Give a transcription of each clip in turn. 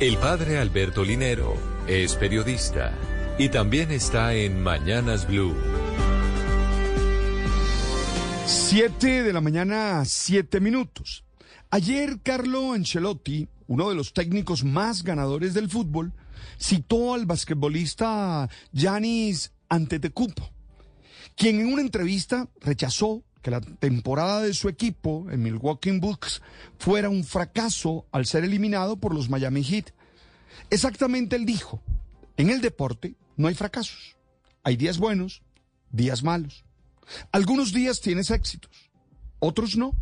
El padre Alberto Linero es periodista y también está en Mañanas Blue. Siete de la mañana, siete minutos. Ayer Carlo Ancelotti, uno de los técnicos más ganadores del fútbol, citó al basquetbolista Giannis Antetokounmpo, quien en una entrevista rechazó que la temporada de su equipo, en Milwaukee Bucks, fuera un fracaso al ser eliminado por los Miami Heat. Exactamente él dijo, en el deporte no hay fracasos. Hay días buenos, días malos. Algunos días tienes éxitos, otros no.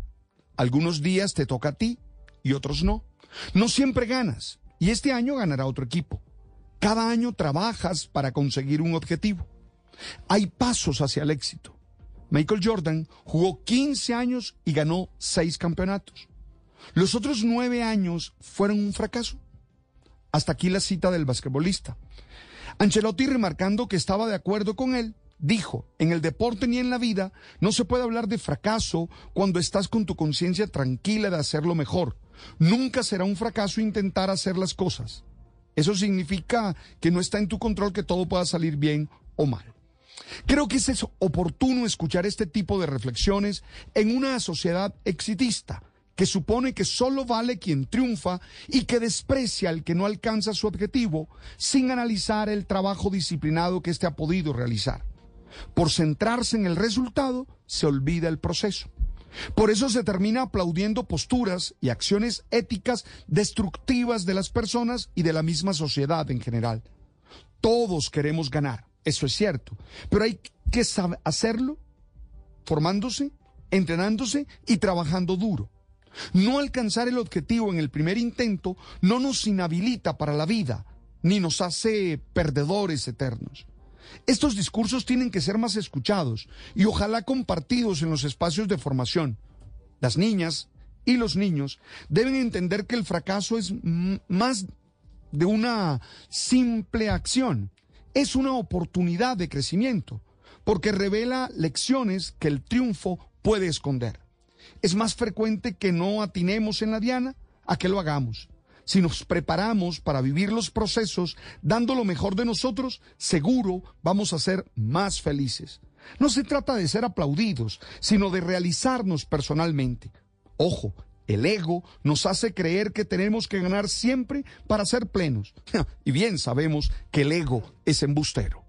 Algunos días te toca a ti y otros no. No siempre ganas y este año ganará otro equipo. Cada año trabajas para conseguir un objetivo. Hay pasos hacia el éxito. Michael Jordan jugó 15 años y ganó 6 campeonatos. Los otros 9 años fueron un fracaso. Hasta aquí la cita del basquetbolista. Ancelotti, remarcando que estaba de acuerdo con él, dijo, en el deporte ni en la vida no se puede hablar de fracaso cuando estás con tu conciencia tranquila de hacerlo mejor. Nunca será un fracaso intentar hacer las cosas. Eso significa que no está en tu control que todo pueda salir bien o mal. Creo que es oportuno escuchar este tipo de reflexiones en una sociedad exitista que supone que solo vale quien triunfa y que desprecia al que no alcanza su objetivo sin analizar el trabajo disciplinado que éste ha podido realizar. Por centrarse en el resultado, se olvida el proceso. Por eso se termina aplaudiendo posturas y acciones éticas destructivas de las personas y de la misma sociedad en general. Todos queremos ganar, eso es cierto, pero hay que hacerlo formándose, entrenándose y trabajando duro. No alcanzar el objetivo en el primer intento no nos inhabilita para la vida, ni nos hace perdedores eternos. Estos discursos tienen que ser más escuchados y ojalá compartidos en los espacios de formación. Las niñas y los niños deben entender que el fracaso es más de una simple acción es una oportunidad de crecimiento, porque revela lecciones que el triunfo puede esconder. Es más frecuente que no atinemos en la diana a que lo hagamos. Si nos preparamos para vivir los procesos dando lo mejor de nosotros, seguro vamos a ser más felices. No se trata de ser aplaudidos, sino de realizarnos personalmente. Ojo, el ego nos hace creer que tenemos que ganar siempre para ser plenos. Y bien sabemos que el ego es embustero.